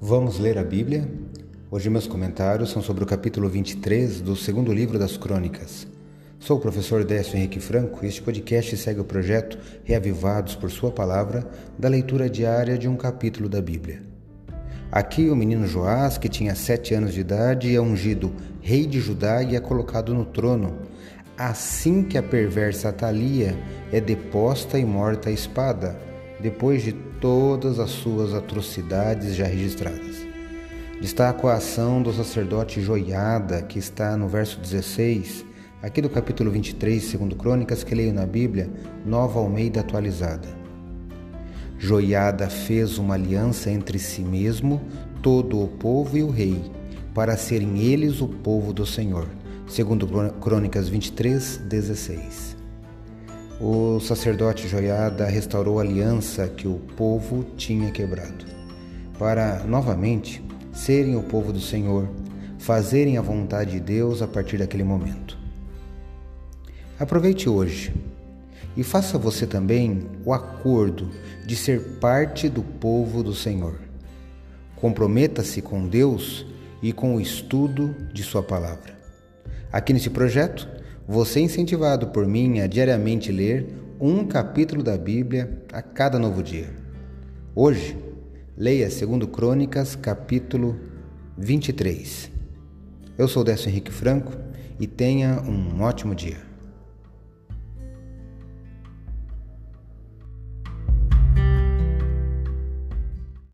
Vamos ler a Bíblia? Hoje meus comentários são sobre o capítulo 23 do segundo livro das Crônicas. Sou o professor Décio Henrique Franco e este podcast segue o projeto Reavivados por Sua Palavra da leitura diária de um capítulo da Bíblia. Aqui o menino Joás, que tinha sete anos de idade, é ungido rei de Judá e é colocado no trono, assim que a perversa Atalia é deposta e morta à espada, depois de todas as suas atrocidades já registradas. Destaco a ação do sacerdote Joiada, que está no verso 16, aqui do capítulo 23, segundo Crônicas, que leio na Bíblia, Nova Almeida atualizada. Joiada fez uma aliança entre si mesmo, todo o povo e o rei, para serem eles o povo do Senhor, segundo Crônicas 23, 16. O sacerdote Joiada restaurou a aliança que o povo tinha quebrado, para novamente serem o povo do Senhor, fazerem a vontade de Deus a partir daquele momento. Aproveite hoje e faça você também o acordo de ser parte do povo do Senhor. Comprometa-se com Deus e com o estudo de Sua palavra. Aqui nesse projeto, você é incentivado por mim a diariamente ler um capítulo da Bíblia a cada novo dia. Hoje, leia 2 Crônicas, capítulo 23. Eu sou Décio Henrique Franco e tenha um ótimo dia.